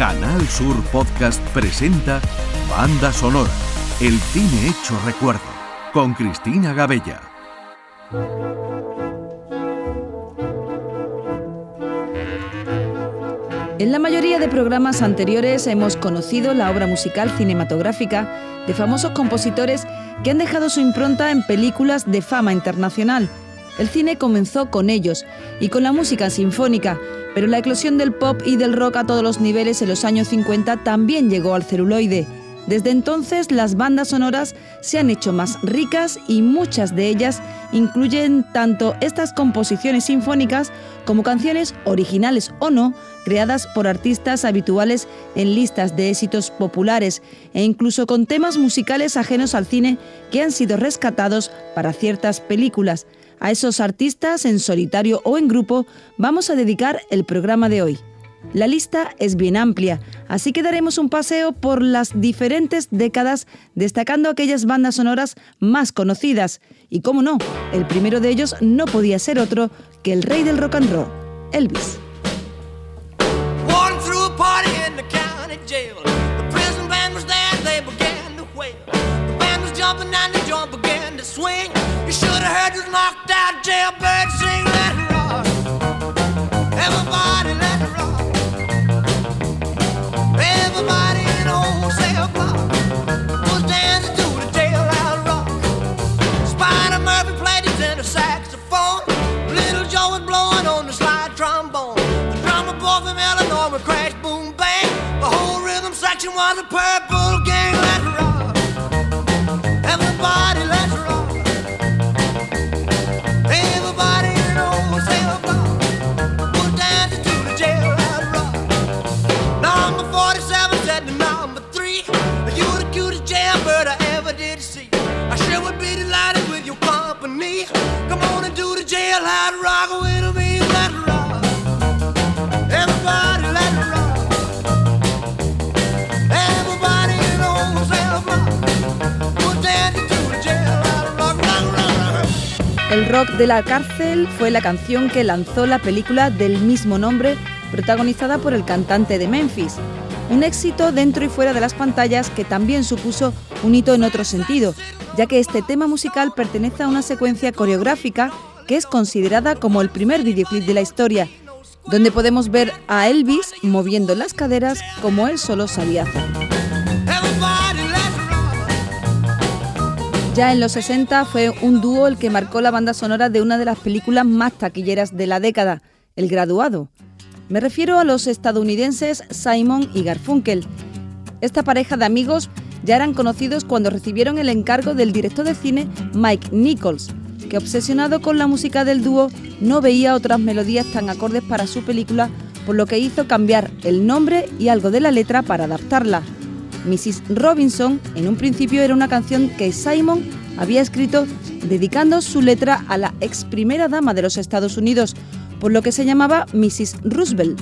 Canal Sur Podcast presenta Banda Sonora, el cine hecho recuerdo, con Cristina Gabella. En la mayoría de programas anteriores hemos conocido la obra musical cinematográfica de famosos compositores que han dejado su impronta en películas de fama internacional. El cine comenzó con ellos y con la música sinfónica, pero la eclosión del pop y del rock a todos los niveles en los años 50 también llegó al celuloide. Desde entonces las bandas sonoras se han hecho más ricas y muchas de ellas incluyen tanto estas composiciones sinfónicas como canciones originales o no, creadas por artistas habituales en listas de éxitos populares e incluso con temas musicales ajenos al cine que han sido rescatados para ciertas películas. A esos artistas, en solitario o en grupo, vamos a dedicar el programa de hoy. La lista es bien amplia, así que daremos un paseo por las diferentes décadas destacando aquellas bandas sonoras más conocidas. Y cómo no, el primero de ellos no podía ser otro que el rey del rock and roll, Elvis. to swing. You should have heard this knocked out jailbird sing. Let it rock. Everybody, let it rock. Everybody in the whole cell block was dancing to the jail out rock. Spider Murphy played his inner saxophone. Little Joe was blowing on the slide trombone. The drummer boy from Illinois would crash, boom, bang. The whole rhythm section was a purple gang. El rock de la cárcel fue la canción que lanzó la película del mismo nombre, protagonizada por el cantante de Memphis. Un éxito dentro y fuera de las pantallas que también supuso un hito en otro sentido, ya que este tema musical pertenece a una secuencia coreográfica que es considerada como el primer videoclip de la historia, donde podemos ver a Elvis moviendo las caderas como él solo sabía hacer. Ya en los 60 fue un dúo el que marcó la banda sonora de una de las películas más taquilleras de la década, El Graduado. Me refiero a los estadounidenses Simon y Garfunkel. Esta pareja de amigos ya eran conocidos cuando recibieron el encargo del director de cine Mike Nichols, que obsesionado con la música del dúo no veía otras melodías tan acordes para su película, por lo que hizo cambiar el nombre y algo de la letra para adaptarla. Mrs. Robinson en un principio era una canción que Simon había escrito dedicando su letra a la ex primera dama de los Estados Unidos, por lo que se llamaba Mrs. Roosevelt,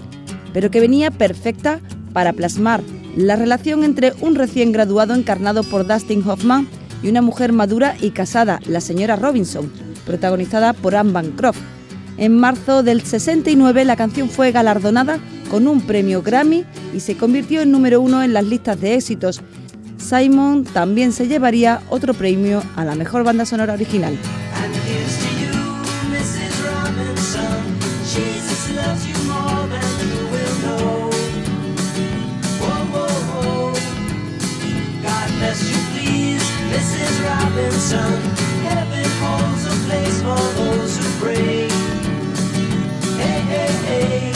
pero que venía perfecta para plasmar la relación entre un recién graduado encarnado por Dustin Hoffman y una mujer madura y casada, la señora Robinson, protagonizada por Anne Bancroft. En marzo del 69 la canción fue galardonada con un premio Grammy y se convirtió en número uno en las listas de éxitos. Simon también se llevaría otro premio a la mejor banda sonora original. as you please, Mrs. Robinson. Heaven holds a place for those who pray. Hey, hey, hey.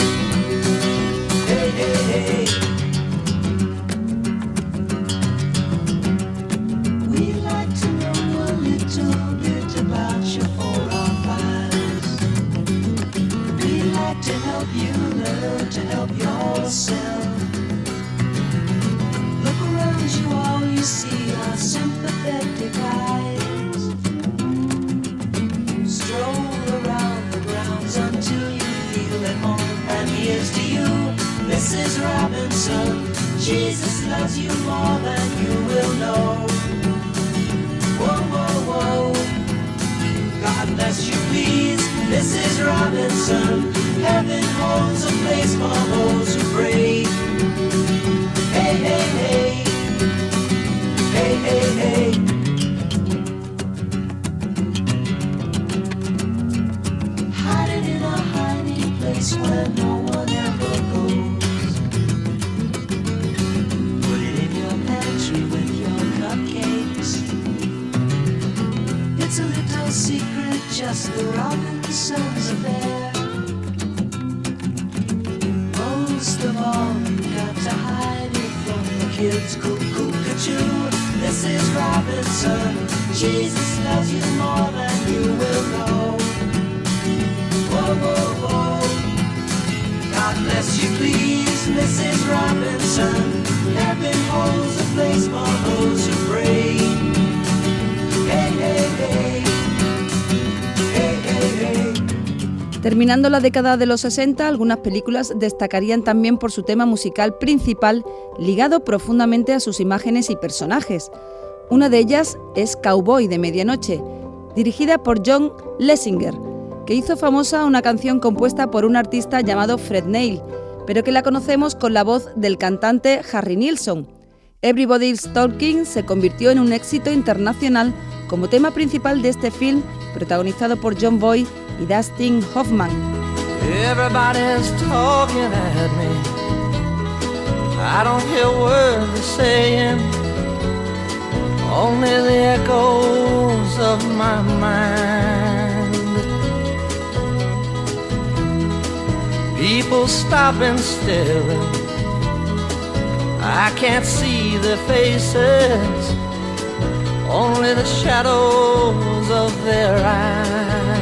Hey, hey, hey. We'd like to know a little bit about your 405s. We'd like to help you learn to help yourself. Terminando la década de los 60, algunas películas destacarían también por su tema musical principal, ligado profundamente a sus imágenes y personajes. Una de ellas es Cowboy de Medianoche, dirigida por John Lessinger, que hizo famosa una canción compuesta por un artista llamado Fred Neil, pero que la conocemos con la voz del cantante Harry Nilsson. Everybody's Talking se convirtió en un éxito internacional como tema principal de este film, protagonizado por John Boy y Dustin Hoffman. Everybody's talking at me. I don't hear words they're saying, only the echoes of my mind. People stop and stare. I can't see their faces, only the shadows of their eyes.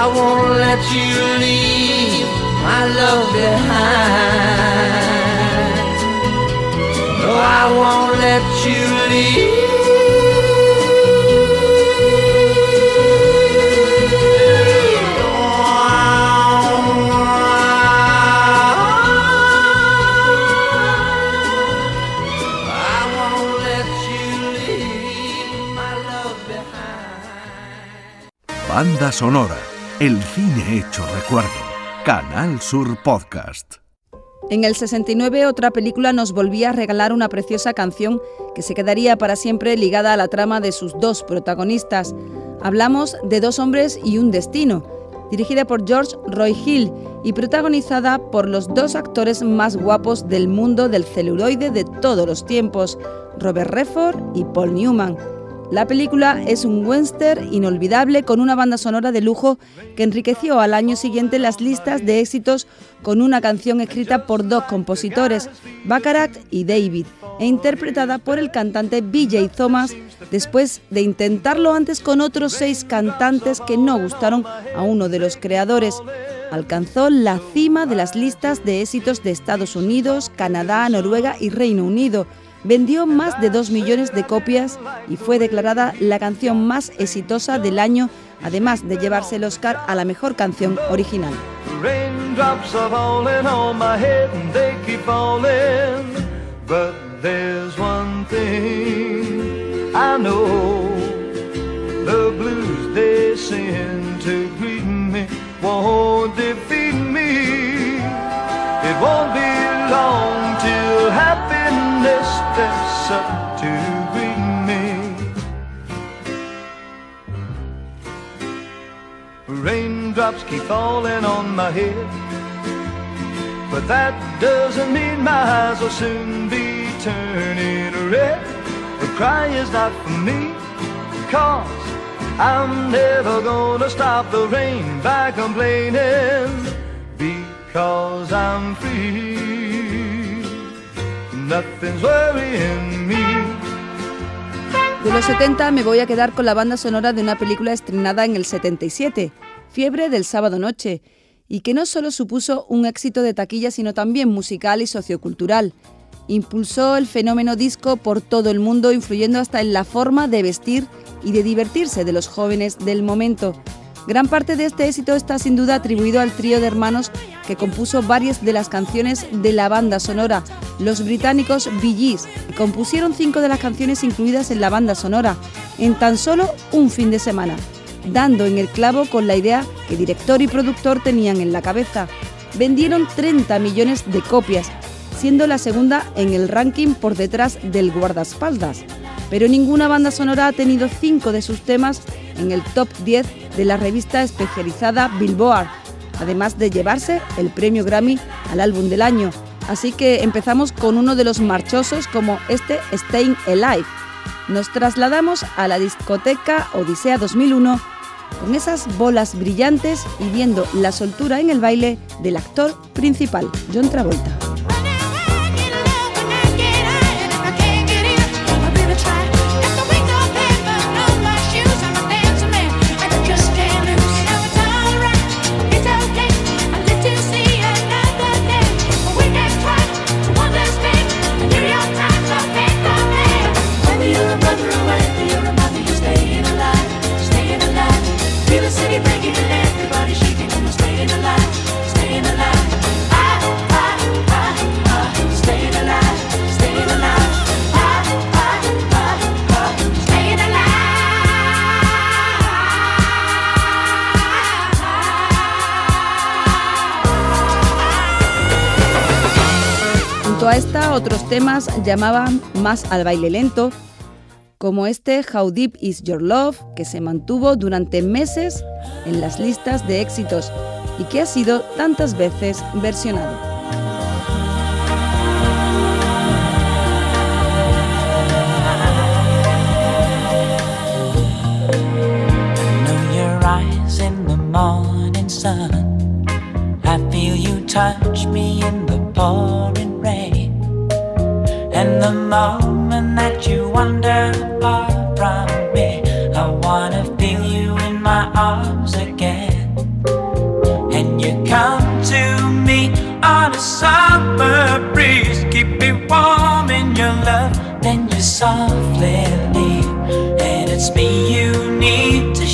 I won't let you leave my love behind. No, I won't let you leave. I won't let you leave my love behind. Banda sonora, el cine hecho recuerdo. Canal Sur Podcast. En el 69 otra película nos volvía a regalar una preciosa canción que se quedaría para siempre ligada a la trama de sus dos protagonistas. Hablamos de Dos hombres y un destino, dirigida por George Roy Hill y protagonizada por los dos actores más guapos del mundo del celuloide de todos los tiempos, Robert Redford y Paul Newman. La película es un western inolvidable con una banda sonora de lujo que enriqueció al año siguiente las listas de éxitos con una canción escrita por dos compositores, Baccarat y David, e interpretada por el cantante BJ Thomas después de intentarlo antes con otros seis cantantes que no gustaron a uno de los creadores. Alcanzó la cima de las listas de éxitos de Estados Unidos, Canadá, Noruega y Reino Unido vendió más de 2 millones de copias y fue declarada la canción más exitosa del año, además de llevarse el Oscar a la mejor canción original. Raindrops are falling on kindness to greet me. Raindrops keep falling on my head, but that doesn't mean my eyes will soon be turning red. The cry is not for me, cause I'm never gonna stop the rain by complaining, because I'm free. De los 70 me voy a quedar con la banda sonora de una película estrenada en el 77, Fiebre del sábado noche, y que no solo supuso un éxito de taquilla, sino también musical y sociocultural. Impulsó el fenómeno disco por todo el mundo, influyendo hasta en la forma de vestir y de divertirse de los jóvenes del momento. Gran parte de este éxito está sin duda atribuido al trío de hermanos que compuso varias de las canciones de la banda sonora, los británicos Bee Gees, compusieron cinco de las canciones incluidas en la banda sonora, en tan solo un fin de semana, dando en el clavo con la idea que director y productor tenían en la cabeza. Vendieron 30 millones de copias, siendo la segunda en el ranking por detrás del guardaespaldas. Pero ninguna banda sonora ha tenido cinco de sus temas en el top 10 de la revista especializada Billboard, además de llevarse el premio Grammy al álbum del año. Así que empezamos con uno de los marchosos como este Staying Alive. Nos trasladamos a la discoteca Odisea 2001 con esas bolas brillantes y viendo la soltura en el baile del actor principal, John Travolta. A esta, otros temas llamaban más al baile lento, como este How Deep Is Your Love, que se mantuvo durante meses en las listas de éxitos y que ha sido tantas veces versionado. Rain. And the moment that you wander far from me, I wanna feel you in my arms again. And you come to me on a summer breeze, keep me warm in your love, then you softly leave. And it's me you need to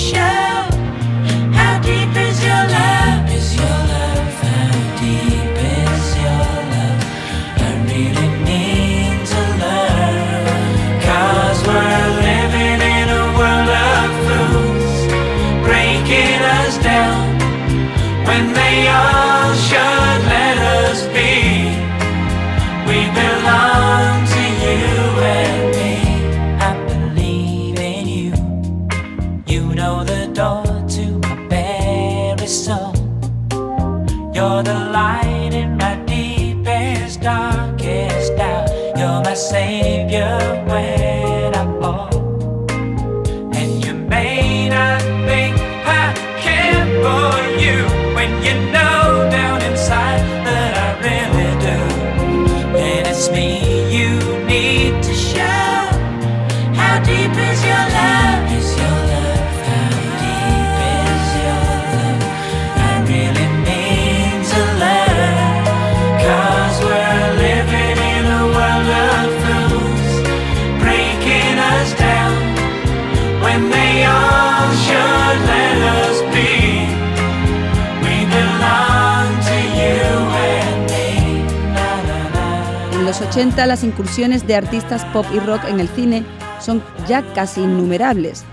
80 las incursiones de artistas pop y rock en el cine son ya casi innumerables.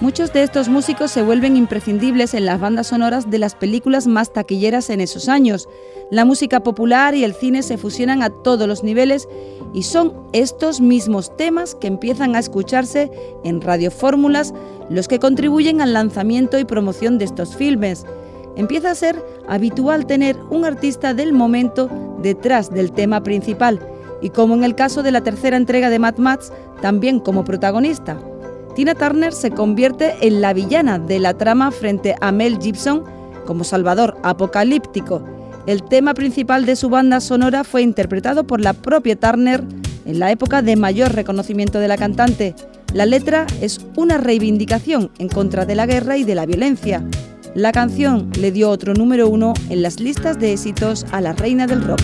Muchos de estos músicos se vuelven imprescindibles en las bandas sonoras de las películas más taquilleras en esos años. La música popular y el cine se fusionan a todos los niveles y son estos mismos temas que empiezan a escucharse en radiofórmulas los que contribuyen al lanzamiento y promoción de estos filmes. empieza a ser habitual tener un artista del momento detrás del tema principal y como en el caso de la tercera entrega de Mad Max, también como protagonista. Tina Turner se convierte en la villana de la trama frente a Mel Gibson como Salvador apocalíptico. El tema principal de su banda sonora fue interpretado por la propia Turner en la época de mayor reconocimiento de la cantante. La letra es una reivindicación en contra de la guerra y de la violencia. La canción le dio otro número uno en las listas de éxitos a la reina del rock.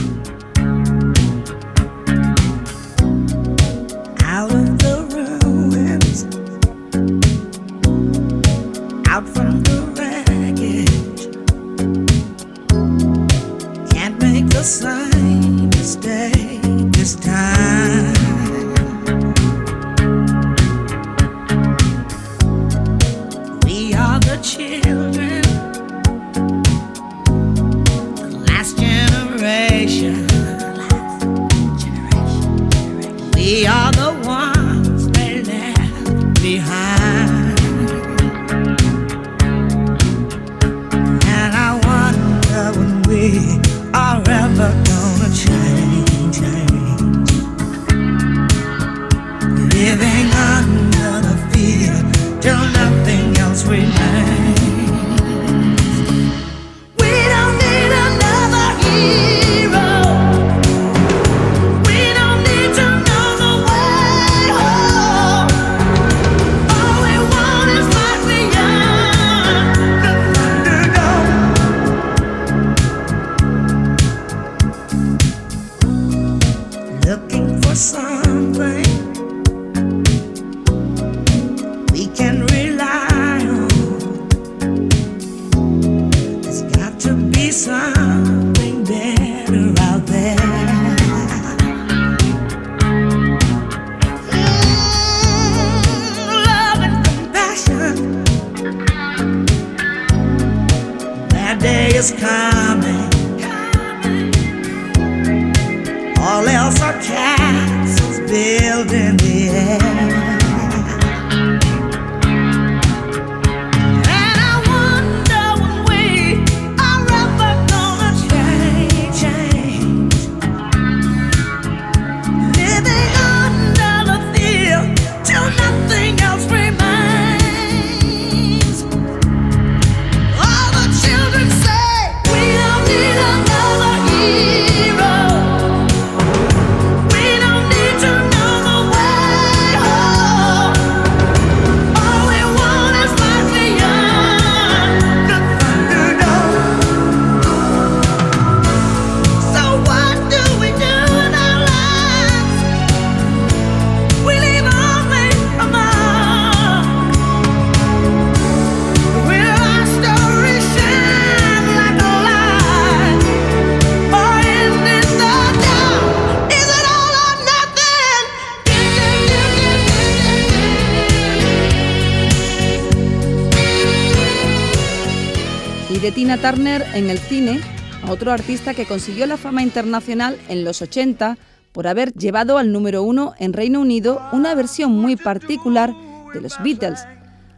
Turner en el cine, a otro artista que consiguió la fama internacional en los 80 por haber llevado al número uno en Reino Unido una versión muy particular de los Beatles.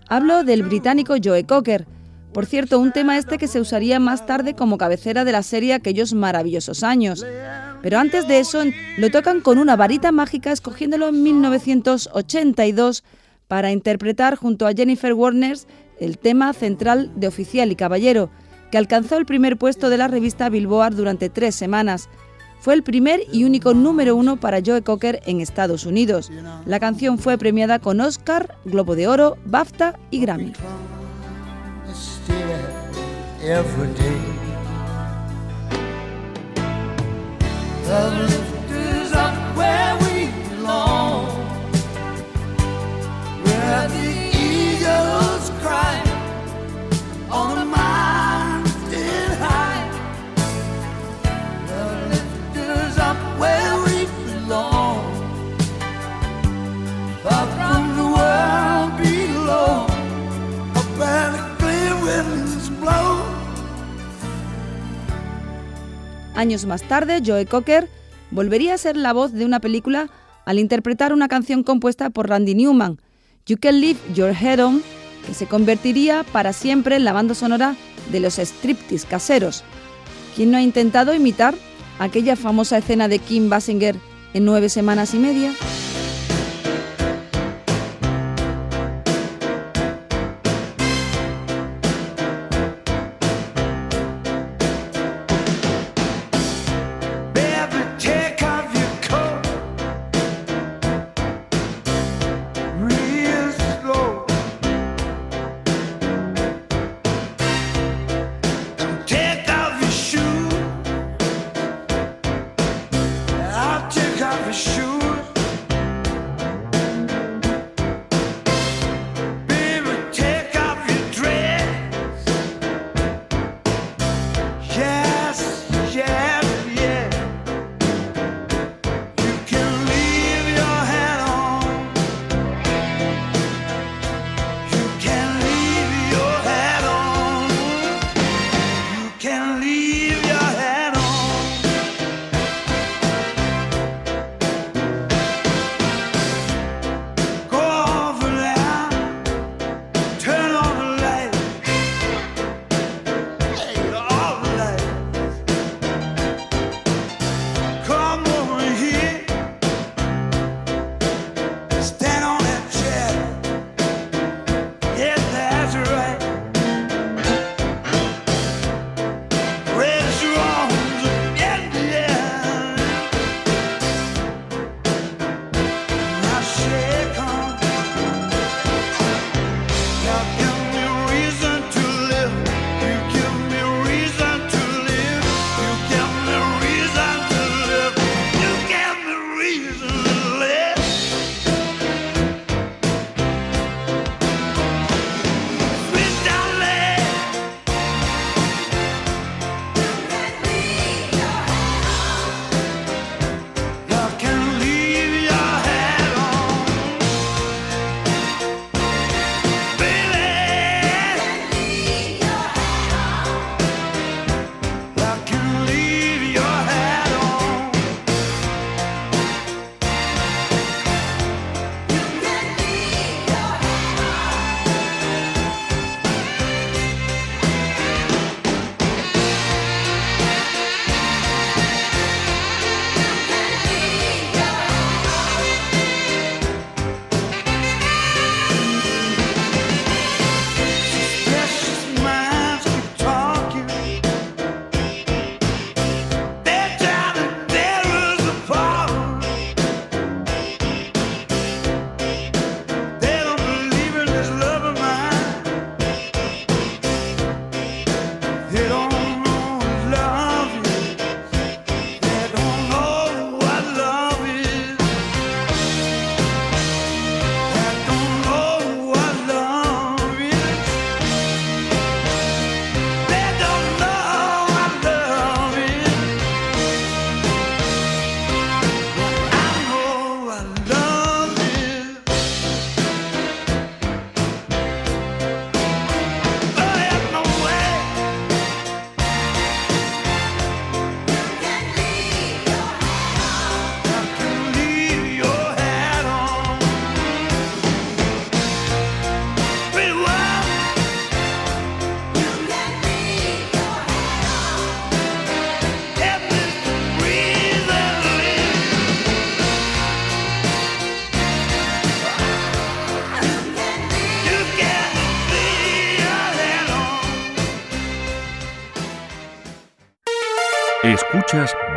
Hablo del británico Joe Cocker. Por cierto, un tema este que se usaría más tarde como cabecera de la serie Aquellos maravillosos años. Pero antes de eso, lo tocan con una varita mágica escogiéndolo en 1982 para interpretar junto a Jennifer Warner el tema central de Oficial y Caballero, que alcanzó el primer puesto de la revista Billboard durante tres semanas. Fue el primer y único número uno para Joe Cocker en Estados Unidos. La canción fue premiada con Oscar, Globo de Oro, BAFTA y Grammy. Años más tarde, Joe Cocker volvería a ser la voz de una película al interpretar una canción compuesta por Randy Newman, You Can Leave Your Head On, que se convertiría para siempre en la banda sonora de los striptease caseros. ¿Quién no ha intentado imitar aquella famosa escena de Kim Basinger en nueve semanas y media?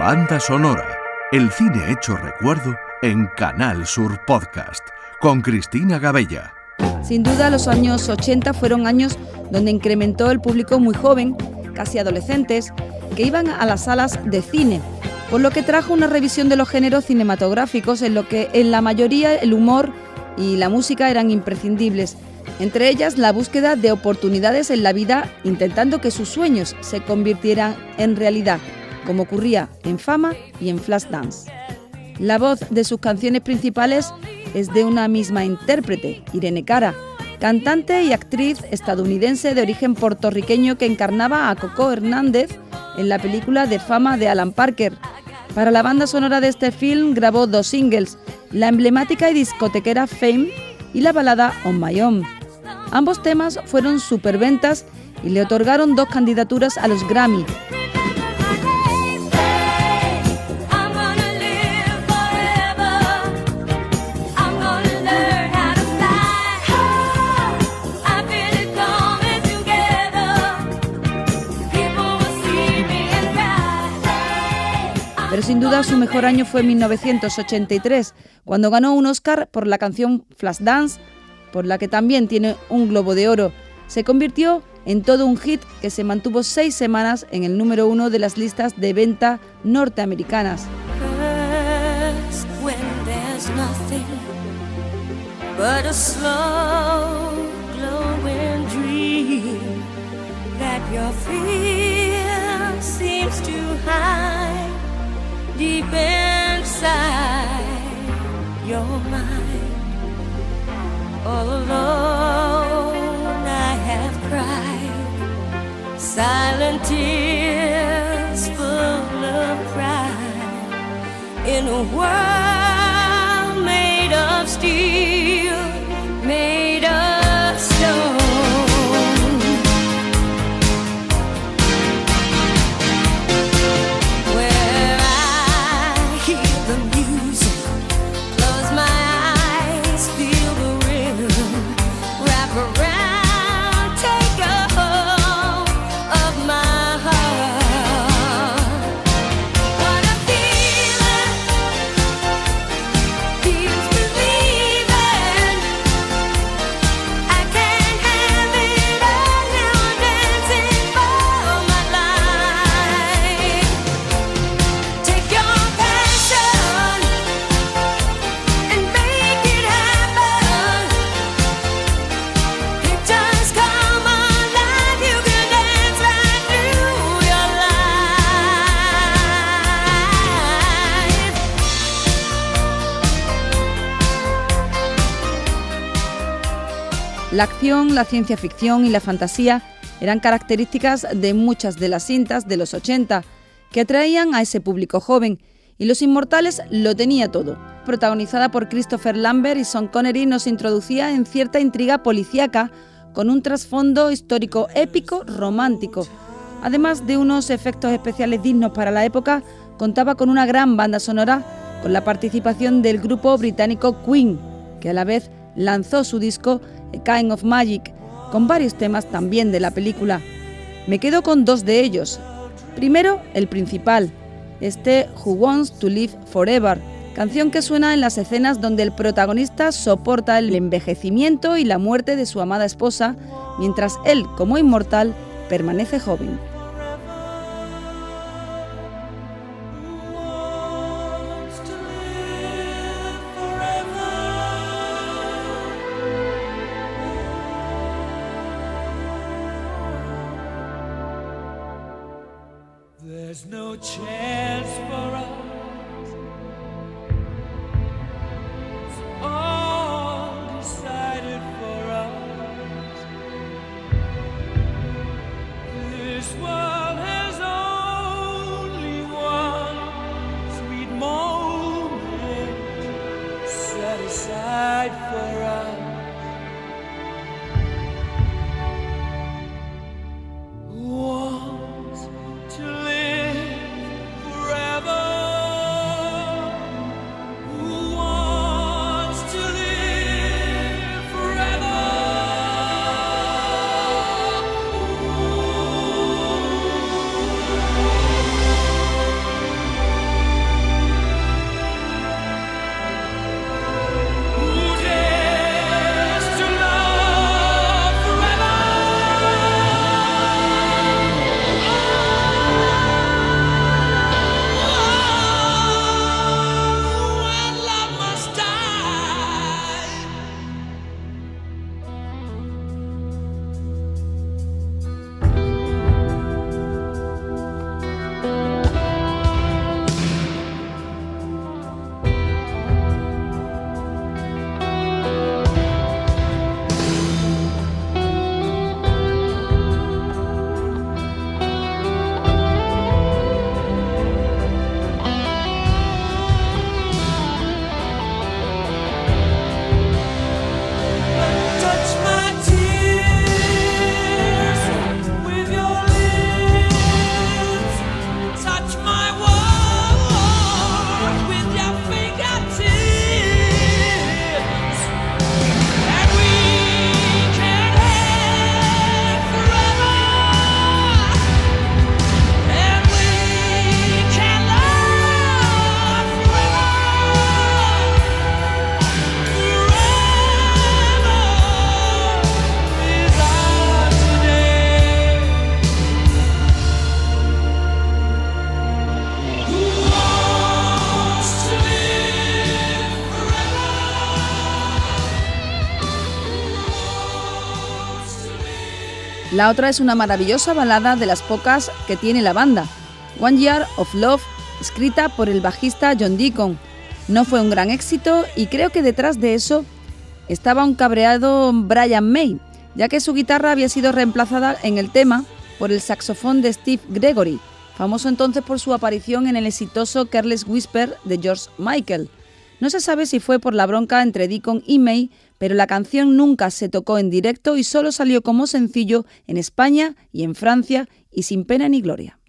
Banda Sonora, el cine hecho recuerdo en Canal Sur Podcast, con Cristina Gabella. Sin duda, los años 80 fueron años donde incrementó el público muy joven, casi adolescentes, que iban a las salas de cine, por lo que trajo una revisión de los géneros cinematográficos en lo que en la mayoría el humor y la música eran imprescindibles, entre ellas la búsqueda de oportunidades en la vida intentando que sus sueños se convirtieran en realidad, como ocurría en Fama y en Flashdance. La voz de sus canciones principales es de una misma intérprete, Irene Cara, cantante y actriz estadounidense de origen puertorriqueño que encarnaba a Coco Hernández en la película de fama de Alan Parker. Para la banda sonora de este film grabó dos singles, la emblemática y discotequera Fame y la balada On My Own. Ambos temas fueron superventas y le otorgaron dos candidaturas a los Grammy. Sin duda su mejor año fue 1983, cuando ganó un Oscar por la canción Flashdance, por la que también tiene un Globo de Oro. Se convirtió en todo un hit que se mantuvo seis semanas en el número uno de las listas de venta norteamericanas. That your deep inside your mind. All alone, I have cried silent tears full of pride in a world made of steel, made La ciencia ficción y la fantasía eran características de muchas de las cintas de los 80 que atraían a ese público joven y Los Inmortales lo tenía todo. Protagonizada por Christopher Lambert y Sean Connery nos introducía en cierta intriga policíaca con un trasfondo histórico épico romántico. Además de unos efectos especiales dignos para la época, contaba con una gran banda sonora con la participación del grupo británico Queen, que a la vez lanzó su disco Kind of Magic, con varios temas también de la película. Me quedo con dos de ellos. Primero, el principal, este Who Wants to Live Forever, canción que suena en las escenas donde el protagonista soporta el envejecimiento y la muerte de su amada esposa, mientras él, como inmortal, permanece joven. La otra es una maravillosa balada de las pocas que tiene la banda, One Year of Love, escrita por el bajista John Deacon. No fue un gran éxito y creo que detrás de eso estaba un cabreado Brian May, ya que su guitarra había sido reemplazada en el tema por el saxofón de Steve Gregory, famoso entonces por su aparición en el exitoso Careless Whisper de George Michael. No se sabe si fue por la bronca entre Deacon y May, pero la canción nunca se tocó en directo y solo salió como sencillo en España y en Francia y sin pena ni gloria.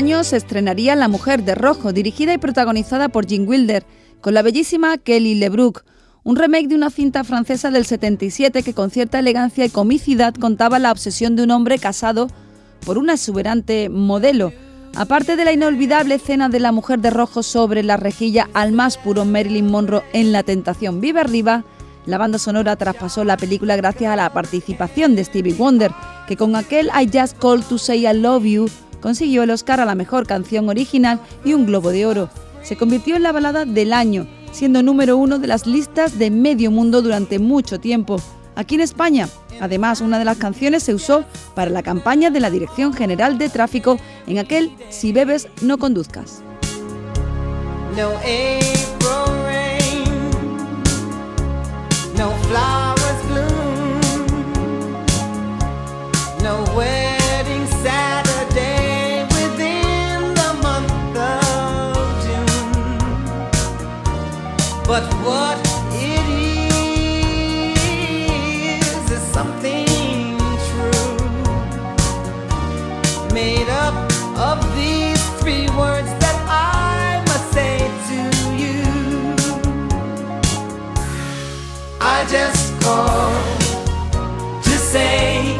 Ese mismo año se estrenaría La Mujer de Rojo, dirigida y protagonizada por Jim Wilder, con la bellísima Kelly LeBrook, un remake de una cinta francesa del 77 que con cierta elegancia y comicidad contaba la obsesión de un hombre casado por una exuberante modelo. Aparte de la inolvidable escena de la mujer de rojo sobre la rejilla al más puro Marilyn Monroe en La Tentación Vive Arriba, la banda sonora traspasó la película gracias a la participación de Stevie Wonder, que con aquel I Just Called to Say I Love You consiguió el Oscar a la mejor canción original y un Globo de Oro. Se convirtió en la balada del año, siendo número uno de las listas de medio mundo durante mucho tiempo. Aquí en España Además, una de las canciones se usó para la campaña de la Dirección General de Tráfico en aquel Si bebes, no conduzcas. No no But what it is is something true, made up of these three words that I must say to you. I just called to say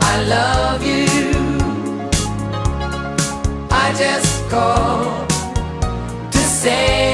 I love you. I just called to say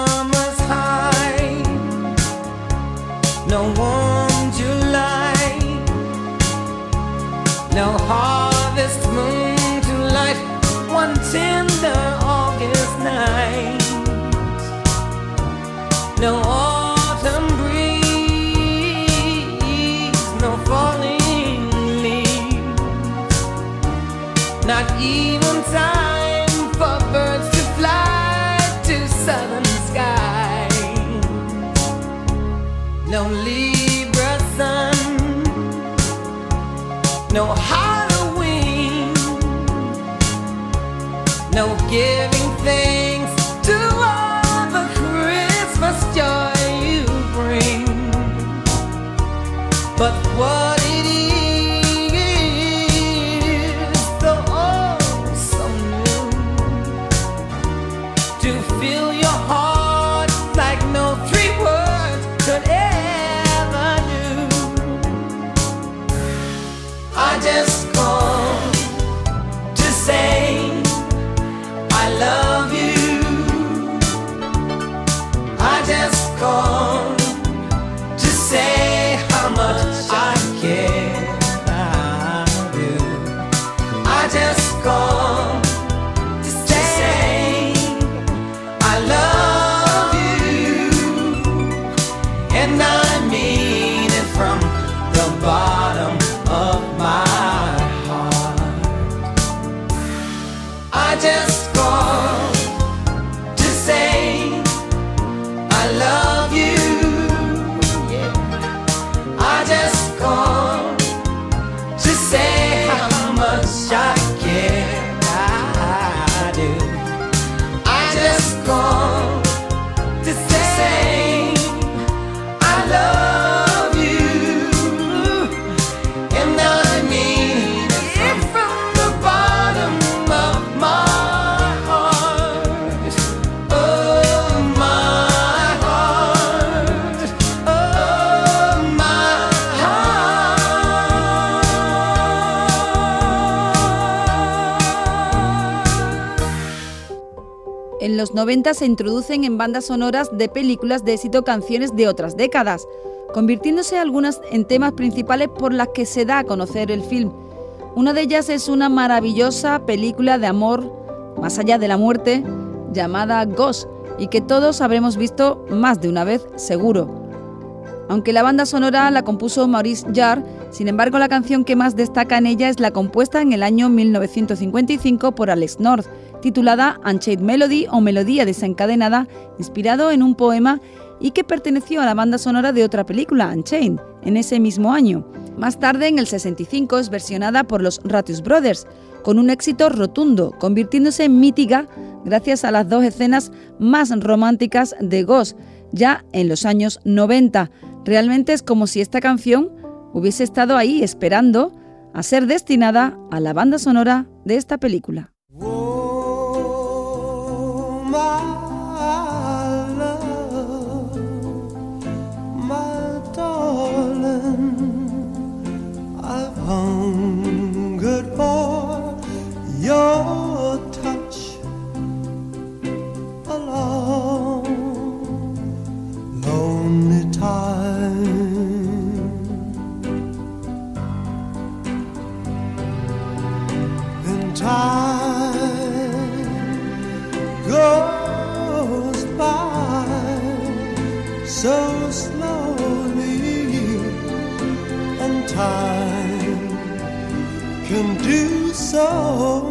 no los 90 se introducen en bandas sonoras de películas de éxito canciones de otras décadas, convirtiéndose algunas en temas principales por las que se da a conocer el film. Una de ellas es una maravillosa película de amor más allá de la muerte llamada Ghost y que todos habremos visto más de una vez seguro. Aunque la banda sonora la compuso Maurice Jarre, sin embargo la canción que más destaca en ella es la compuesta en el año 1955 por Alex North, titulada Unchained Melody o Melodía desencadenada, inspirado en un poema y que perteneció a la banda sonora de otra película, Unchained, en ese mismo año. Más tarde, en el 65, es versionada por los Ratius Brothers, con un éxito rotundo, convirtiéndose en mítica gracias a las dos escenas más románticas de Ghost, ya en los años 90. Realmente es como si esta canción hubiese estado ahí esperando a ser destinada a la banda sonora de esta película. So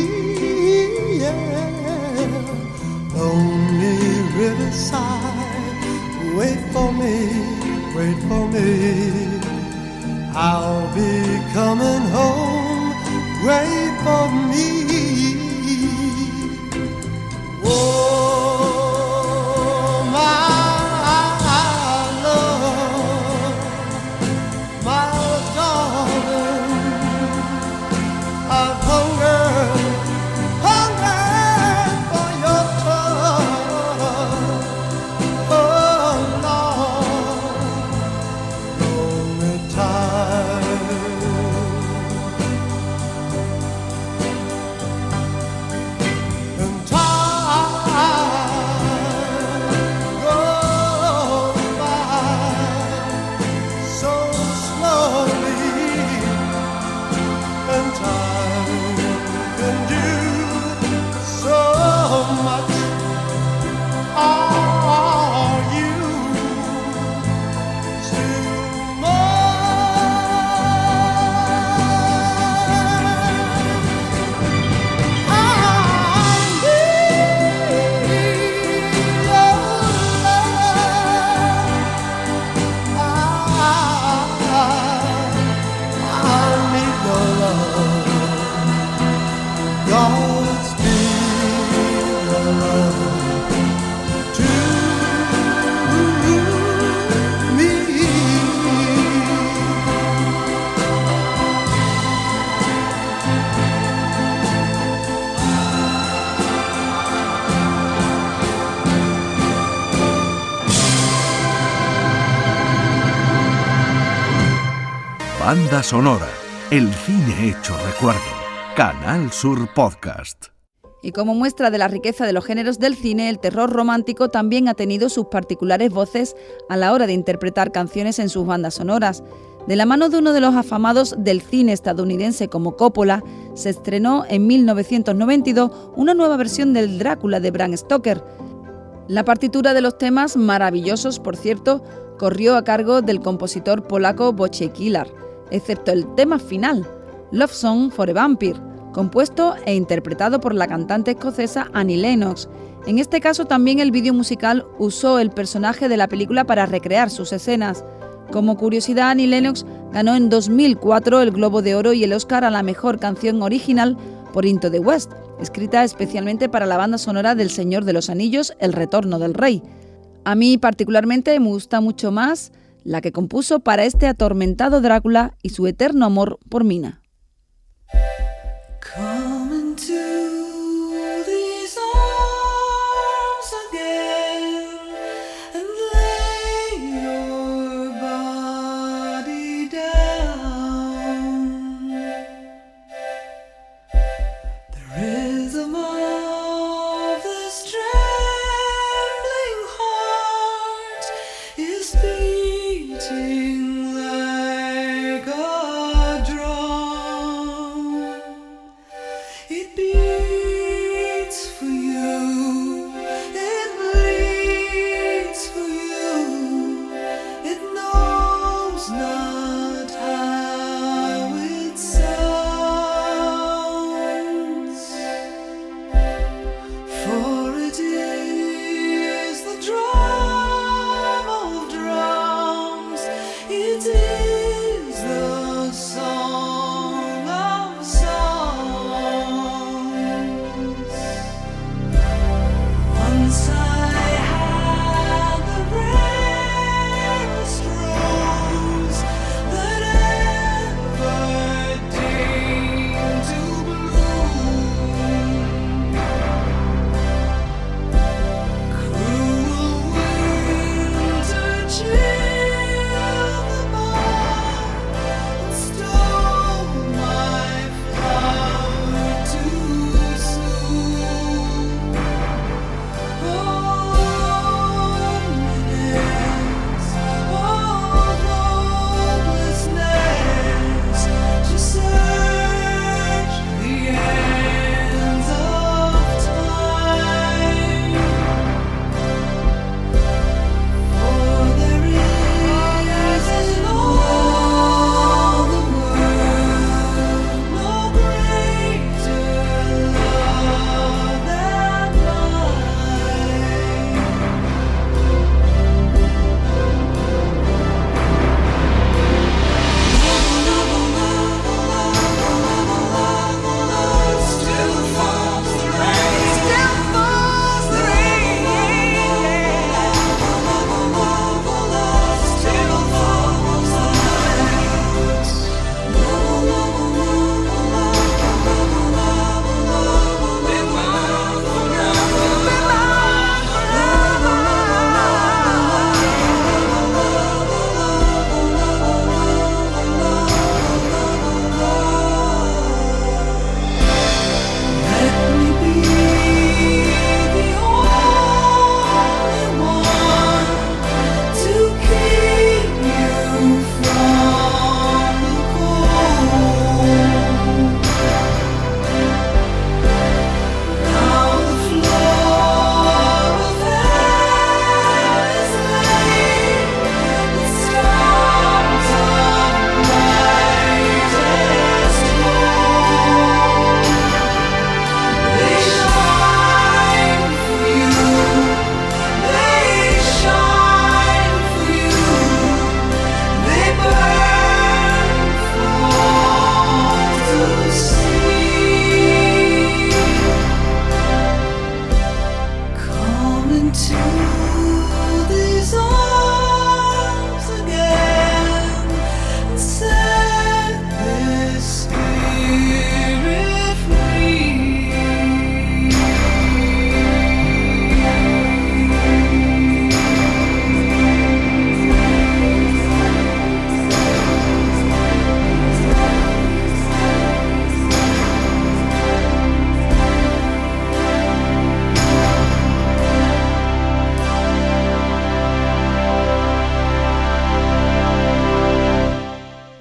I'll Banda sonora. El cine hecho recuerdo. Canal Sur Podcast. Y como muestra de la riqueza de los géneros del cine, el terror romántico también ha tenido sus particulares voces a la hora de interpretar canciones en sus bandas sonoras. De la mano de uno de los afamados del cine estadounidense como Coppola, se estrenó en 1992 una nueva versión del Drácula de Bram Stoker. La partitura de los temas, maravillosos por cierto, corrió a cargo del compositor polaco Wojciech Kilar, excepto el tema final, Love Song for a Vampire, compuesto e interpretado por la cantante escocesa Annie Lennox. En este caso también el vídeo musical usó el personaje de la película para recrear sus escenas. Como curiosidad, Annie Lennox ganó en 2004 el Globo de Oro y el Oscar a la mejor canción original por Into the West, escrita especialmente para la banda sonora del Señor de los Anillos, El Retorno del Rey. A mí particularmente me gusta mucho más la que compuso para este atormentado Drácula y su eterno amor por Mina.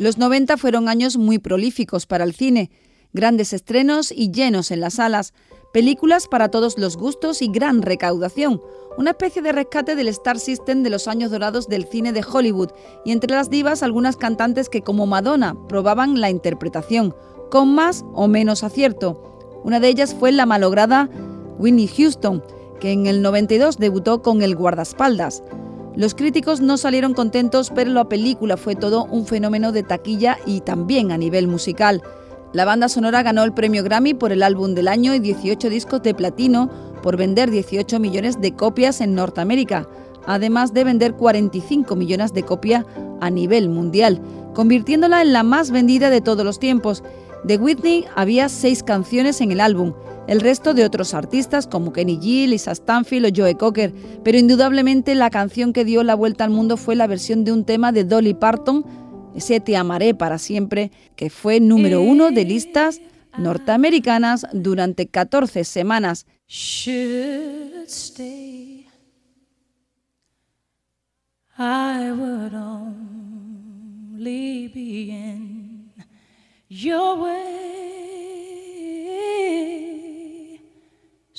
Los 90 fueron años muy prolíficos para el cine, grandes estrenos y llenos en las salas, películas para todos los gustos y gran recaudación, una especie de rescate del Star System de los años dorados del cine de Hollywood, y entre las divas algunas cantantes que como Madonna probaban la interpretación, con más o menos acierto. Una de ellas fue la malograda Whitney Houston, que en el 92 debutó con El guardaespaldas. Los críticos no salieron contentos, pero la película fue todo un fenómeno de taquilla y también a nivel musical. La banda sonora ganó el premio Grammy por el álbum del año y 18 discos de platino por vender 18 millones de copias en Norteamérica, además de vender 45 millones de copias a nivel mundial, convirtiéndola en la más vendida de todos los tiempos. De Whitney había seis canciones en el álbum, el resto de otros artistas como Kenny G, Lisa Stanfield o Joe Cocker, pero indudablemente la canción que dio la vuelta al mundo fue la versión de un tema de Dolly Parton, ese Te amaré para siempre, que fue número uno de listas norteamericanas durante 14 semanas. I would only be in your way.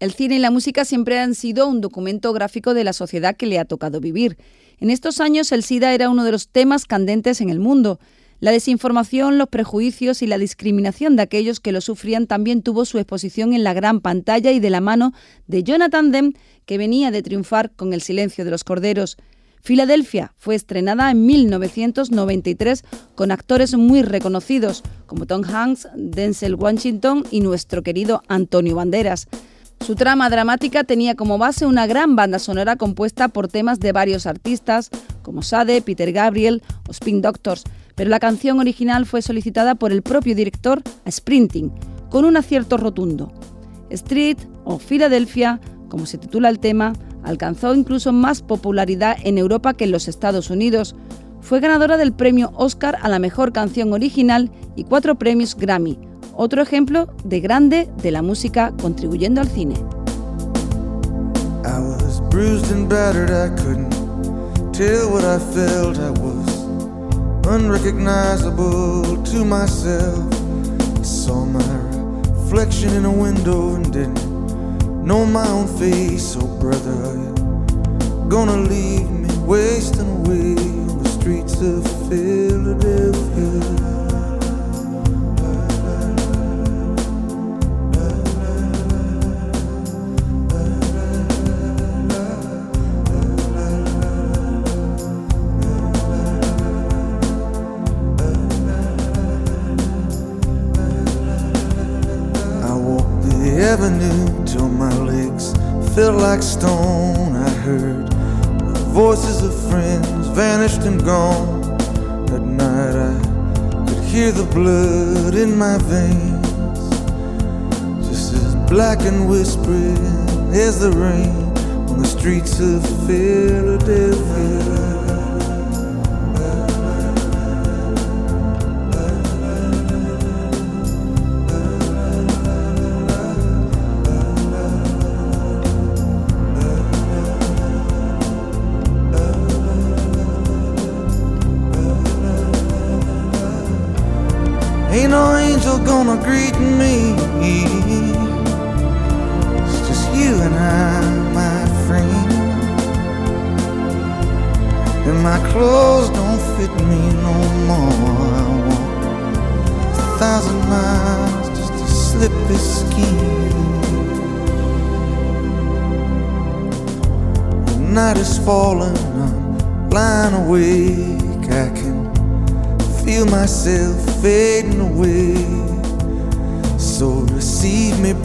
El cine y la música siempre han sido un documento gráfico de la sociedad que le ha tocado vivir. En estos años el SIDA era uno de los temas candentes en el mundo. La desinformación, los prejuicios y la discriminación de aquellos que lo sufrían también tuvo su exposición en la gran pantalla y de la mano de Jonathan Demme, que venía de triunfar con El silencio de los corderos. Filadelfia fue estrenada en 1993 con actores muy reconocidos como Tom Hanks, Denzel Washington y nuestro querido Antonio Banderas. Su trama dramática tenía como base una gran banda sonora compuesta por temas de varios artistas como Sade, Peter Gabriel o Spin Doctors, pero la canción original fue solicitada por el propio director a Sprinting, con un acierto rotundo. Street o Filadelfia, como se titula el tema, alcanzó incluso más popularidad en Europa que en los Estados Unidos. Fue ganadora del premio Oscar a la mejor canción original y cuatro premios Grammy, otro ejemplo de grande de la música contribuyendo al cine. I was bruised and battered, I couldn't tell what I felt. I was unrecognizable to myself. I saw my reflection in a window and didn't know my own face. Oh, brother, are you gonna leave me wasting away on the streets of Philadelphia? And gone. At night I could hear the blood in my veins, just as black and whispering as the rain on the streets of Philadelphia. Gonna greet me. It's just you and I, my friend. And my clothes don't fit me no more. I walk a thousand miles just to slip this skin. The night is falling, I'm lying awake. I can feel myself fading away.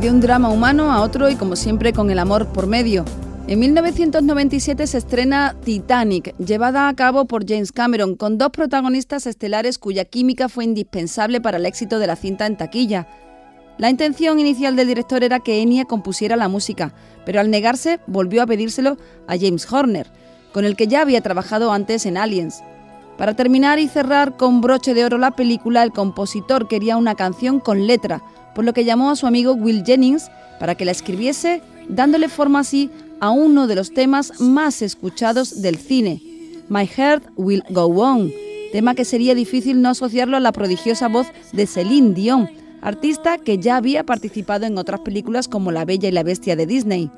De un drama humano a otro y como siempre con el amor por medio. En 1997 se estrena Titanic, llevada a cabo por James Cameron, con dos protagonistas estelares cuya química fue indispensable para el éxito de la cinta en taquilla. La intención inicial del director era que Enya compusiera la música, pero al negarse volvió a pedírselo a James Horner, con el que ya había trabajado antes en Aliens. Para terminar y cerrar con broche de oro la película, el compositor quería una canción con letra, por lo que llamó a su amigo Will Jennings para que la escribiese, dándole forma así a uno de los temas más escuchados del cine, My Heart Will Go On, tema que sería difícil no asociarlo a la prodigiosa voz de Celine Dion, artista que ya había participado en otras películas como La Bella y la Bestia de Disney.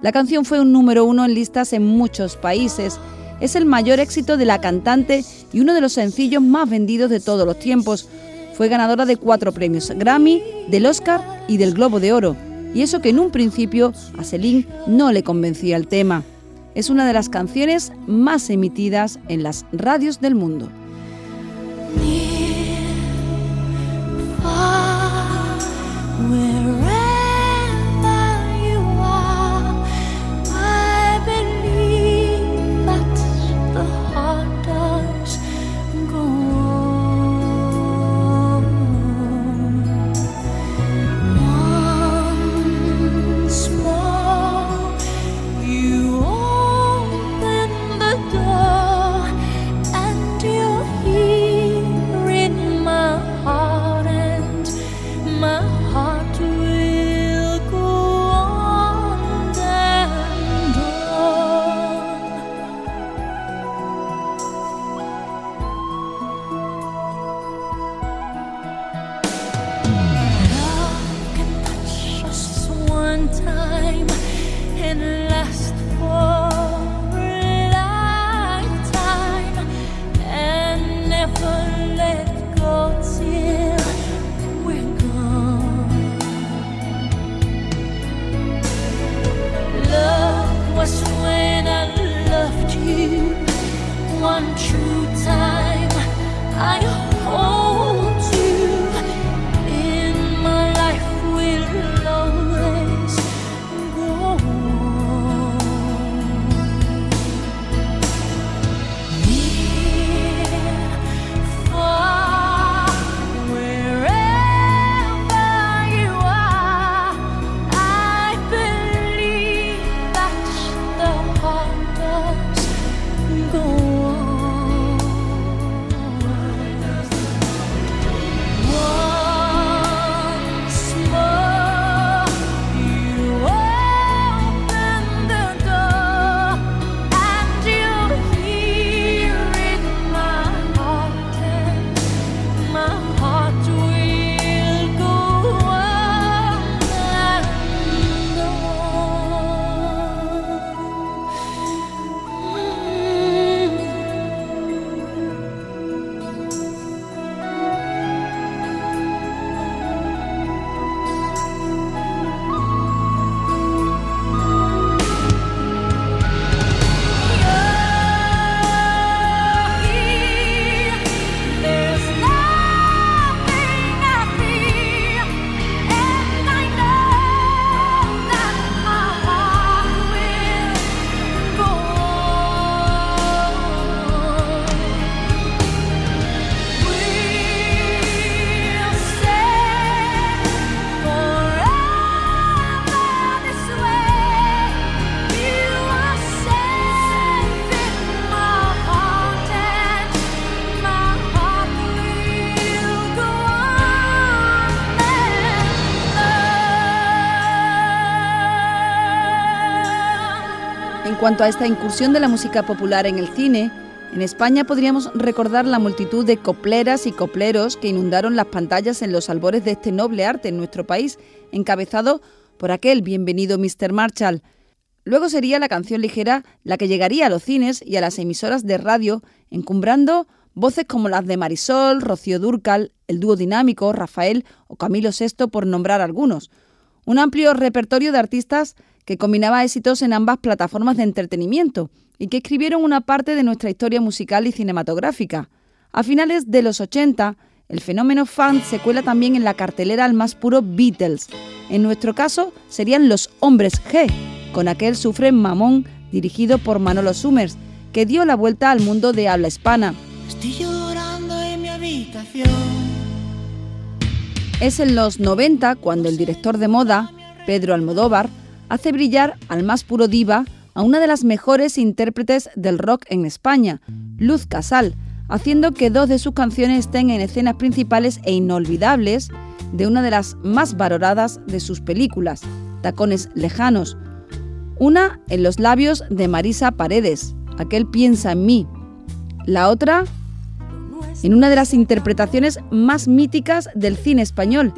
La canción fue un número uno en listas en muchos países. Es el mayor éxito de la cantante y uno de los sencillos más vendidos de todos los tiempos. Fue ganadora de cuatro premios Grammy, del Oscar y del Globo de Oro. Y eso que en un principio a Celine no le convencía el tema. Es una de las canciones más emitidas en las radios del mundo. Cuanto a esta incursión de la música popular en el cine, en España podríamos recordar la multitud de copleras y copleros que inundaron las pantallas en los albores de este noble arte en nuestro país, encabezado por aquel bienvenido Mr. Marshall. Luego sería la canción ligera la que llegaría a los cines y a las emisoras de radio, encumbrando voces como las de Marisol, Rocío Dúrcal, el dúo dinámico, Rafael o Camilo VI, por nombrar algunos. Un amplio repertorio de artistas que combinaba éxitos en ambas plataformas de entretenimiento y que escribieron una parte de nuestra historia musical y cinematográfica. A finales de los 80, el fenómeno fan se cuela también en la cartelera al más puro Beatles. En nuestro caso, serían los Hombres G, con aquel Sufre Mamón dirigido por Manolo Summers, que dio la vuelta al mundo de habla hispana. Estoy llorando en mi habitación. Es en los 90 cuando el director de moda, Pedro Almodóvar, hace brillar al más puro diva a una de las mejores intérpretes del rock en España, Luz Casal, haciendo que dos de sus canciones estén en escenas principales e inolvidables de una de las más valoradas de sus películas, Tacones Lejanos. Una en los labios de Marisa Paredes, aquel piensa en mí. La otra en una de las interpretaciones más míticas del cine español,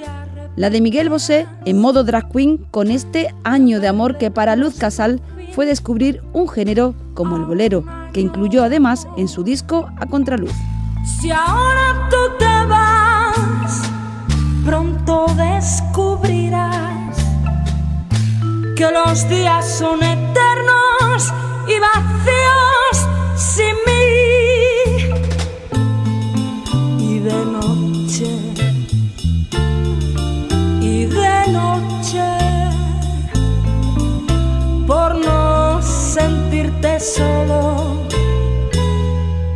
la de Miguel Bosé en modo drag queen con este año de amor que para Luz Casal fue descubrir un género como el bolero, que incluyó además en su disco A Contraluz. Si ahora tú te vas, pronto descubrirás que los días son eternos y vacíos sin mí. Solo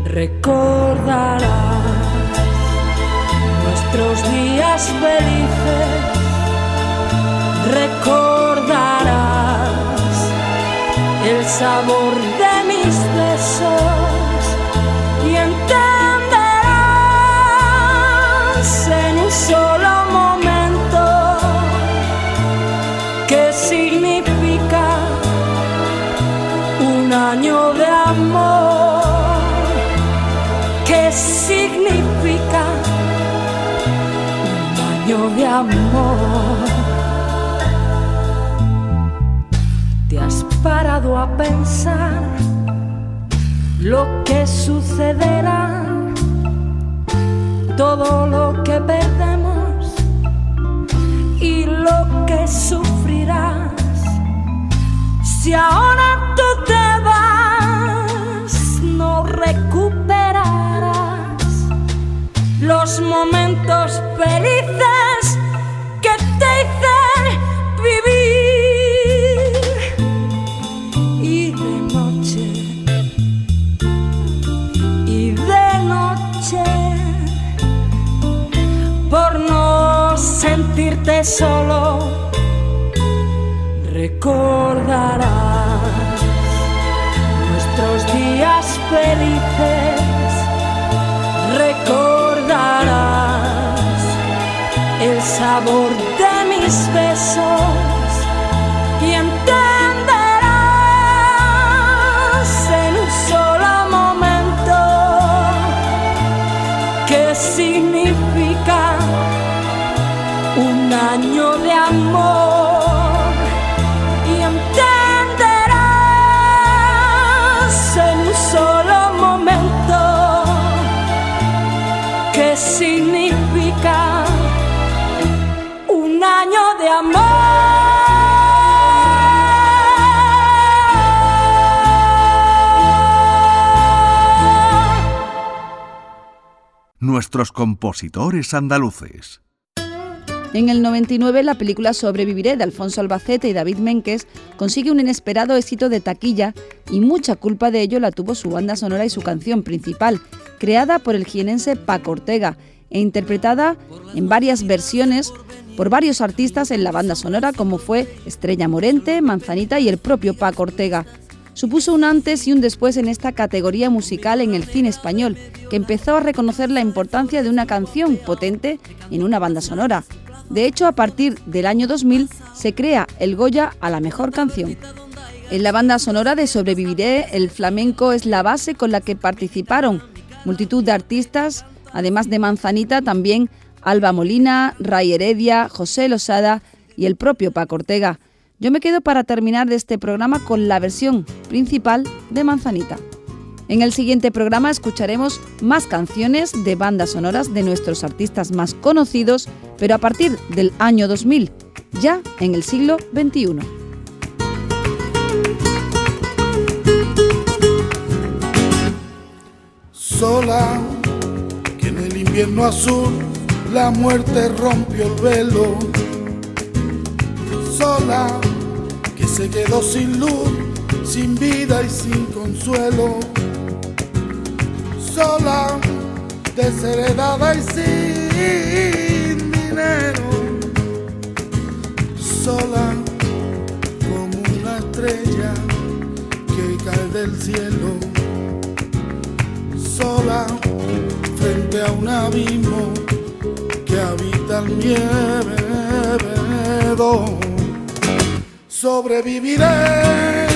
recordarás nuestros días felices, recordarás el sabor de mis besos amor. Te has parado a pensar lo que sucederá, todo lo que perdemos y lo que sufrirás. Si ahora tú te vas, no recuperarás los momentos felices vivir. Y de noche y de noche por no sentirte solo recordarás nuestros días felices recordarás el sabor de mis Nuestros compositores andaluces. En el 99 la película Sobreviviré de Alfonso Albacete y David Menques consigue un inesperado éxito de taquilla y mucha culpa de ello la tuvo su banda sonora y su canción principal, creada por el jienense Paco Ortega e interpretada en varias versiones por varios artistas en la banda sonora como fue Estrella Morente, Manzanita y el propio Paco Ortega. Supuso un antes y un después en esta categoría musical en el cine español, que empezó a reconocer la importancia de una canción potente en una banda sonora. De hecho, a partir del año 2000 se crea el Goya a la mejor canción. En la banda sonora de Sobreviviré, el flamenco es la base con la que participaron multitud de artistas, además de Manzanita, también Alba Molina, Ray Heredia, José Losada y el propio Paco Ortega. Yo me quedo para terminar de este programa con la versión principal de Manzanita. En el siguiente programa escucharemos más canciones de bandas sonoras de nuestros artistas más conocidos, pero a partir del año 2000, ya en el siglo XXI. sola, que en el invierno azul la muerte rompió el velo. Sola, que se quedó sin luz, sin vida y sin consuelo. Sola, desheredada y sin dinero. Sola, como una estrella que cae del cielo sola frente a un abismo que habita el miedo. Sobreviviré,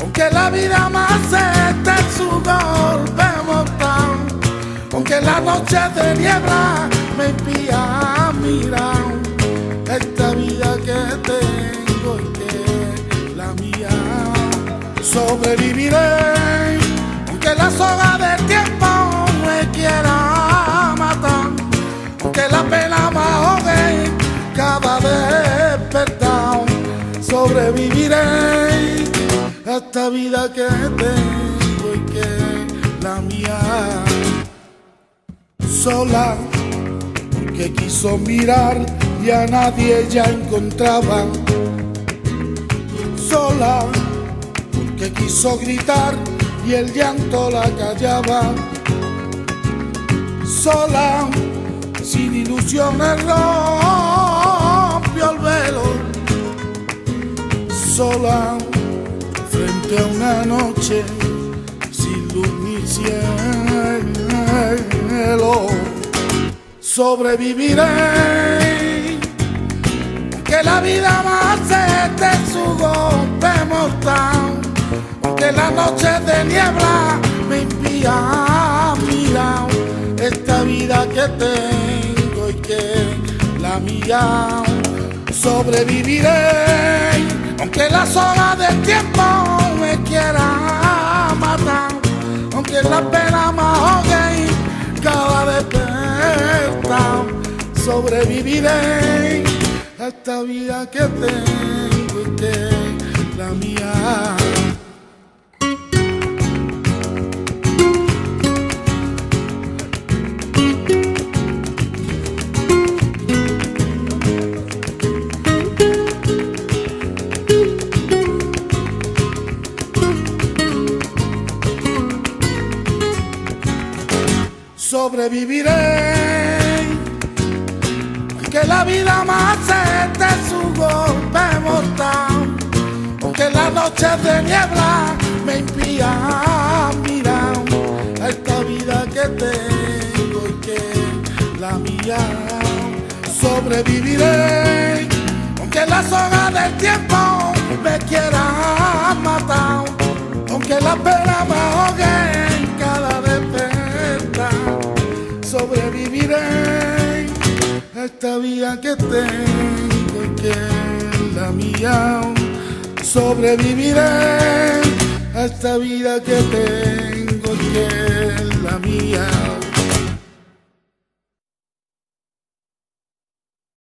aunque la vida esté en su golpe mortal, aunque la noche de niebla me impida mirar esta vida que tengo y que la mía. Sobreviviré que la soga sobreviviré a esta vida que tengo y que la mía. Sola, porque quiso mirar y a nadie ya encontraba. Sola, porque quiso gritar y el llanto la callaba. Sola, sin ilusiones rompió el velo. Sola, frente a una noche sin luz ni cielo. Sobreviviré, que la vida más esté en su golpe mortal que la noche de niebla me impida mirar esta vida que tengo y que la mía. Sobreviviré, aunque la soga del tiempo me quiera matar, aunque la pena me ahogue cada despertar. Sobreviviré a esta vida que tengo y que la mía. sobreviviré. Aunque la vida más de su golpe mortal, aunque las noches de niebla me impían mirar a esta vida que tengo y que la mía sobreviviré. Aunque las hojas del tiempo me quieran matar, aunque la pena me ahogue. Esta vida que tengo y que es la mía, sobreviviré esta vida que tengo y que es la mía.